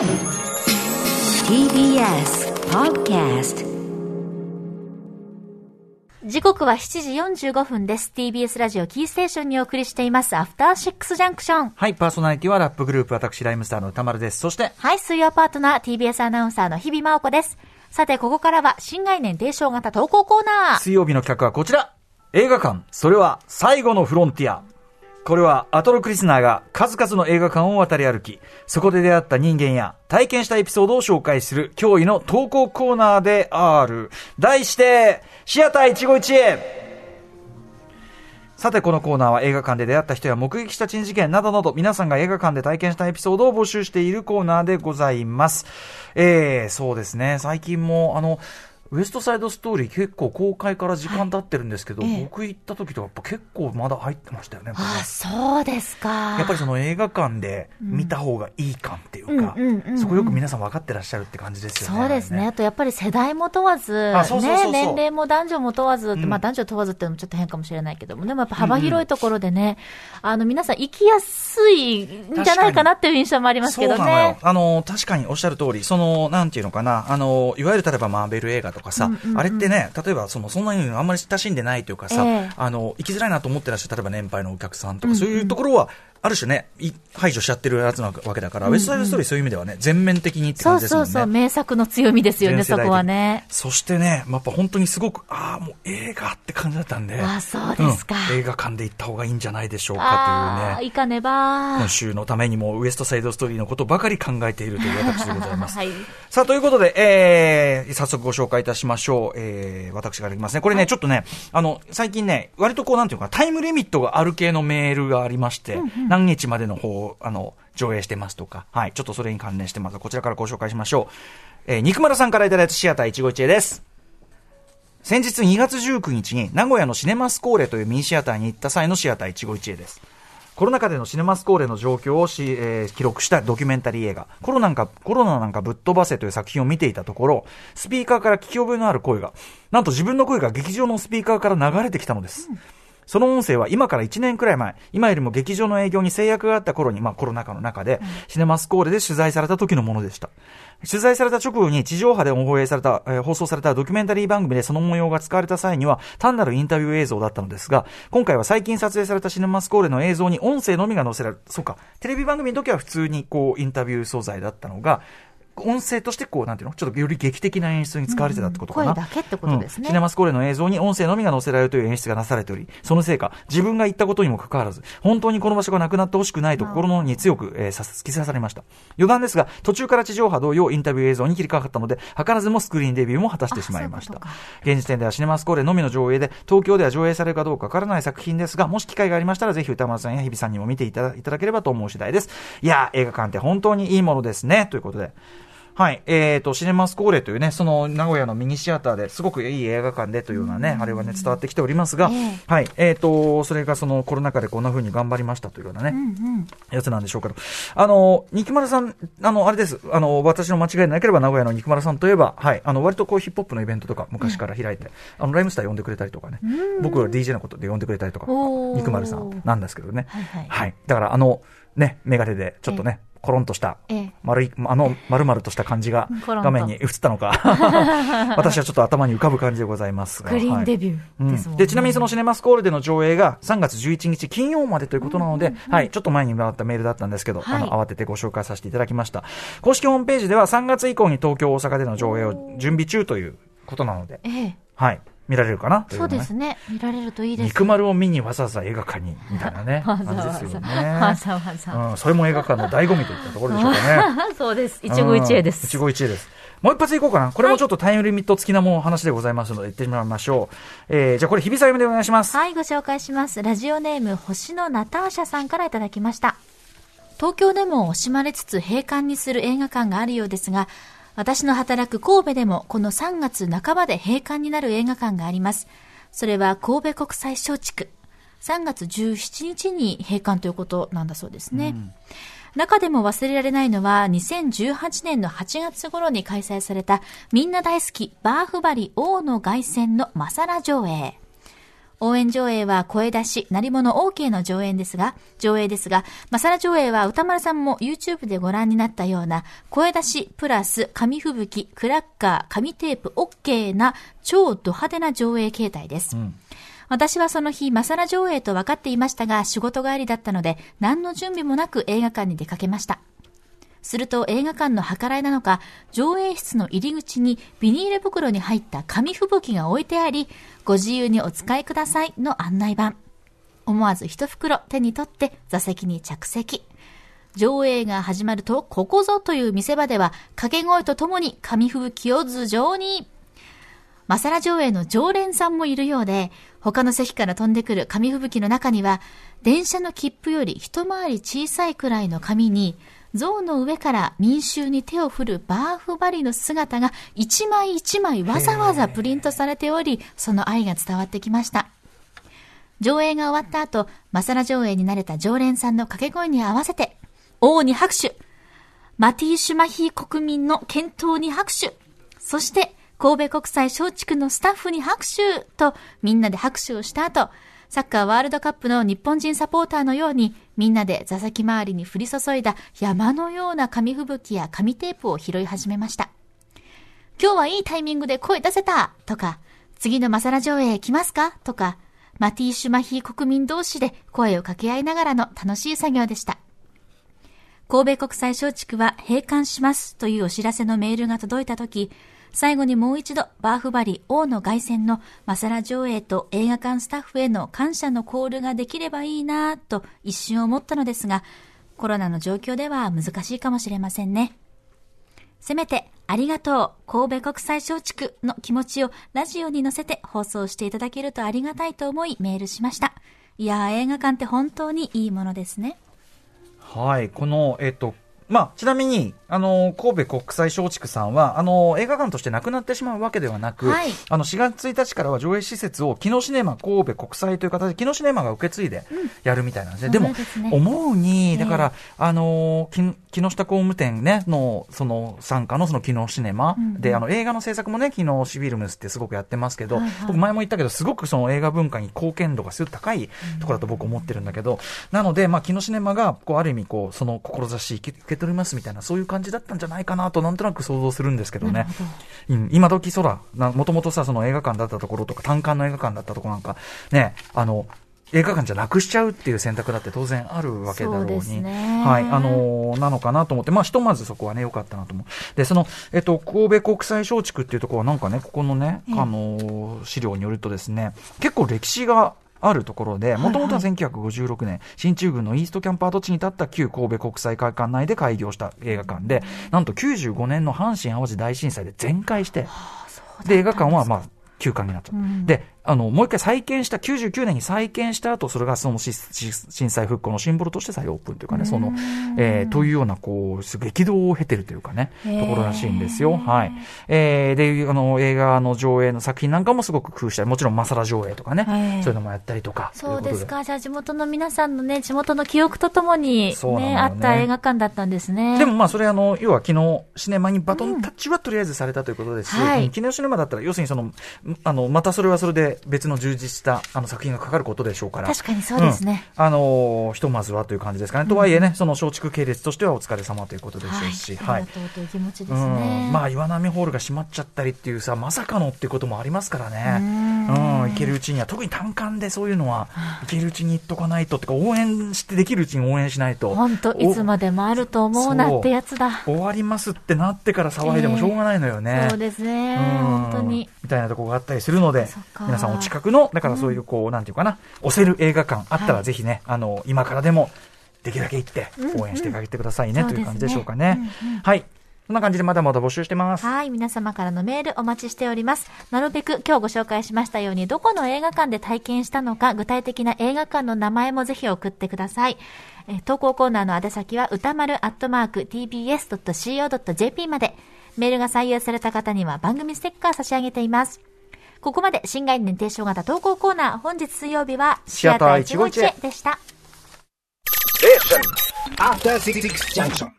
TBS Podcast 時刻は7時45分です。TBS ラジオキーステーションにお送りしています、アフターシックスジャンクション。はい、パーソナリティはラップグループ、私、ライムスターの歌丸です。そして、はい、水曜パートナー、TBS アナウンサーの日々真央子です。さて、ここからは新概念提唱型投稿コーナー。水曜日の企画はこちら映画館、それは最後のフロンティア。これはアトロクリスナーが数々の映画館を渡り歩き、そこで出会った人間や体験したエピソードを紹介する驚異の投稿コーナーである。題して、シアター一期一会さて、このコーナーは映画館で出会った人や目撃した珍事件などなど、皆さんが映画館で体験したエピソードを募集しているコーナーでございます。えー、そうですね、最近も、あの、ウエストサイドストーリー結構公開から時間経ってるんですけど、はいええ僕行った時とかやっぱ結構まだ入ってましたよね。ああ、そうですか。やっぱりその映画館で見た方がいい感っていうかうんうんうんうん、そこよく皆さん分かってらっしゃるって感じですよね。そうですね。あとやっぱり世代も問わず、ね、年齢も男女も問わず、んまあ男女問わずっていうのもちょっと変かもしれないけども、でもやっぱ幅広いところでね、あの皆さん行きやすいんじゃないかなっていう印象もありますけどそうなの。あの、確かにおっしゃる通り、その、なんていうのかな、あの、いわゆる例えばマーベル映画とかさ、うんうんうん。あれってね、例えばその、そんなにあんまり親しんでないというかさ、ええ。あの、行きづらいなと思ってらっしゃる、例えば年配のお客さんとか、そういうところは、ある種ね、い排除しちゃってるやつなわけだから、ウェストサイドストーリーそういう意味ではね、全面的にってそう感じですもんね。そうそう、名作の強みですよね、そこはね。そしてね、やっぱ本当にすごく、ああ、もう映画って感じだったんで、あそうですかうん映画館で行った方がいいんじゃないでしょうあかというね。あ、行かねば。今週のためにもウエストサイドストーリーのことばかり考えているという私でございます。はいさあ、ということで、えー、早速ご紹介いたしましょう。えー、私からいきますね。これね、ちょっとね、あの、最近ね、割とこう、なんていうか、タイムリミットがある系のメールがありまして、何日までの方、あの、上映してますとか、はい、ちょっとそれに関連してます。こちらからご紹介しましょう。えー、肉丸さんからいただいたシアター一期一会です。先日2月19日に名古屋のシネマスコーレというミニシアターに行った際のシアター一期一会です。コロナ禍でのシネマスコーレの状況をし、えー記録したドキュメンタリー映画、コロナなんか、コロナなんかぶっ飛ばせという作品を見ていたところ、スピーカーから聞き覚えのある声が、なんと自分の声が劇場のスピーカーから流れてきたのです。その音声は今から1年くらい前、今よりも劇場の営業に制約があった頃に、まあコロナ禍の中で、シネマスコーレで取材された時のものでした。取材された直後に地上波で放映された、えー放送されたドキュメンタリー番組でその模様が使われた際には、単なるインタビュー映像だったのですが、今回は最近撮影されたシネマスコーレの映像に音声のみが載せられる。そうか。テレビ番組の時は普通にこう、インタビュー素材だったのが、音声としてこう、なんていうの？ちょっとより劇的な演出に使われてたってことかな。声だけってことですねうんシネマスコーレの映像に音声のみが載せられるという演出がなされており、そのせいか、自分が言ったことにもかかわらず、本当にこの場所がなくなってほしくないと心のに強く、えーさ突き刺されました。余談ですが、途中から地上波同様インタビュー映像に切り替わったので、図らずもスクリーンデビューも果たしてしまいました。現時点ではシネマスコーレのみの上映で、東京では上映されるかどうかわからない作品ですが、もし機会がありましたら、ぜひ歌丸さんや日比さんにも見ていただいただければと思う次第です。いやー、映画館って本当にいいものですね。ということで。はい。えーと、シネマスコーレというね、その名古屋のミニシアターですごくいい映画館でというようなね、あれはね、伝わってきておりますが、ええはい。えーと、それがそのコロナ禍でこんな風に頑張りましたというようなね。やつなんでしょうけど、あの、肉丸さん、あの、あれです。あの、私の間違いでなければ名古屋の肉丸さんといえば、はい。あの、割とこうヒップホップのイベントとか昔から開いて、あの、ライムスター呼んでくれたりとかね、僕は DJ のことで呼んでくれたりとか肉丸さんなんですけどね。はいはいはい。だからあの、ね、メガネでちょっとね、コロンとしたええ、丸い、あの、丸々とした感じが画面に映ったのか、私はちょっと頭に浮かぶ感じでございますが。グリーンデビューですもんね。で、ちなみにそのシネマスコールでの上映が3月11日金曜までということなので、はい、ちょっと前にもらったメールだったんですけど、はい。あの、慌ててご紹介させていただきました。公式ホームページでは3月以降に東京、大阪での上映を準備中ということなので、ええ。はい、見られるかな？といそうですね。見られるといいです。肉丸を見にわざわざ映画館に、みたいなね、わ感ざわざ。じですよわね。ざわざ。うん、それも映画館の醍醐味といったところでしょうかね。そうです。一期一会です。一期一会です。もう一発いこうかな。これもちょっとタイムリミット付きなもの話でございますので、行ってみましょう。えー、じゃあこれ、日比さゆめでお願いします。はい、ご紹介します。ラジオネーム、星のナターシャさんからいただきました。東京でも惜しまれつつ閉館にする映画館があるようですが、私の働く神戸でもこの3月半ばで閉館になる映画館があります。それは神戸国際松竹。3月17日に閉館ということなんだそうですね。中でも忘れられないのは2018年の8月頃に開催されたみんな大好きバーフバリ王の凱旋のマサラ上映。応援上映は声出し、鳴り物 OK の上演ですが、上映ですが、マサラ上映は歌丸さんも YouTube でご覧になったような、声出しプラス紙吹雪、クラッカー、紙テープ OK な超ド派手な上映形態です。私はその日、マサラ上映と分かっていましたが、仕事帰りだったので、何の準備もなく映画館に出かけました。すると映画館の計らいなのか、上映室の入り口にビニール袋に入った紙吹雪が置いてあり、ご自由にお使いくださいの案内板。思わず一袋手に取って座席に着席。上映が始まると、ここぞという見せ場では、掛け声とともに紙吹雪を頭上に。マサラ上映の常連さんもいるようで、他の席から飛んでくる紙吹雪の中には、電車の切符より一回り小さいくらいの紙に、象の上から民衆に手を振るバーフバリの姿が一枚一枚わざわざプリントされており、その愛が伝わってきました。上映が終わった後、マサラ上映に慣れた常連さんの掛け声に合わせて、王に拍手。マティー・シュマヒー国民の健闘に拍手。そして、神戸国際松竹のスタッフに拍手と、みんなで拍手をした後、サッカーワールドカップの日本人サポーターのように、みんなで座席周りに降り注いだ山のような紙吹雪や紙テープを拾い始めました。今日はいいタイミングで声出せたとか、次のマサラ上映来ますかとか、マティー・シュマヒー国民同士で声を掛け合いながらの楽しい作業でした。神戸国際松竹は閉館しますというお知らせのメールが届いたとき、最後にもう一度バーフバリ王の凱旋のマサラ上映と映画館スタッフへの感謝のコールができればいいなぁと一瞬思ったのですが、コロナの状況では難しいかもしれませんね。せめて、ありがとう、神戸国際松竹の気持ちをラジオに乗せて放送していただけるとありがたいと思いメールしました。いやー、映画館って本当にいいものですね。はい、この、えっと、まあ、ちなみに、あの、神戸国際松竹さんは、あの、映画館としてなくなってしまうわけではなく、はい。あの、4月1日からは上映施設を、キノシネマ神戸国際という形で、キノシネマが受け継いでやるみたいなんですね。でもそうですね、思うに、ええ。だから、あの、き木下工務店ね、の、その、参加のそのキノシネマ、うんうん。で、あの、映画の制作もね、キノシフィルムスってすごくやってますけど、はいはい。僕前も言ったけど、すごくその映画文化に貢献度がすごく高いところだと僕思ってるんだけど、なので、まあ、キノシネマが、こう、ある意味、こう、その志受け受け取りますみたいな、そういう感じだったんじゃないかなと、なんとなく想像するんですけどねなるほ。うん、今時そら、もともとさ、その映画館だったところとか、単館の映画館だったところなんか、ね、あの、映画館じゃなくしちゃうっていう選択だって当然あるわけだろうに。そうはい、あのーなのかなと思って、まあ、ひとまずそこはね、良かったなと思う。で、その、えっと、神戸国際松竹っていうところはなんかね、ここのね、ええあのー資料によるとですね、結構歴史が、あるところで、もともとは1956年、新中軍のイーストキャンパー土地に立った旧神戸国際会館内で開業した映画館で、なんと95年の阪神・淡路大震災で全壊して、で、映画館はまあ、休館になっちゃった。うん。で、あの、もう一回再建した、99年に再建した後、それがその震災復興のシンボルとして再オープンというかね、その、えーというような、こう、激動を経てるというかね、ところらしいんですよ。はい。えーで、あの、映画の上映の作品なんかもすごく工夫したり、もちろんマサラ上映とかね、はいそういうのもやったりとか。そうですか。じゃあ地元の皆さんのね、地元の記憶とともに、ね、あった映画館だったんですね。でもまあそれあの、要は昨日シネマにバトンタッチはとりあえずされたということですし、昨日シネマだったら要するにその、んあの、またそれはそれで別の充実したあの作品がかかることでしょうから。確かにそうですね。うんあのーひとまずはという感じですかね。とはいえね、その松竹系列としてはお疲れ様ということでしょうし、はい。ありがとうという気持ちですうね。んまあ、岩波ホールが閉まっちゃったりっていうさ、まさかのっていうこともありますからね。うんうん、行けるうちには、特に単館でそういうのは、行けるうちに行っとかないと、ってか、応援してできるうちに応援しないと。本当いつまでもあると思うなってやつだ。終わりますってなってから騒いでもしょうがないのよね。そうですね。うん本当に。みたいなところがあったりするので皆さんお近くの、だからそういうこう、なんていうかな、押せる映画館あったはいらぜひね、あの、今からでも、できるだけ行ってうん、応援してあげてくださいね、そうですねという感じでしょうかねうんうん。はい。そんな感じでまだまだ募集してます。はい。皆様からのメールお待ちしております。なるべく今日ご紹介しましたように、どこの映画館で体験したのか、具体的な映画館の名前もぜひ送ってください。えー投稿コーナーの宛先は、歌丸アットマーク tbs.co.jp まで。メールが採用された方には番組ステッカー差し上げています。ここまで新概念提唱型投稿コーナー、本日水曜日は、シアター151でした。After Six Junction.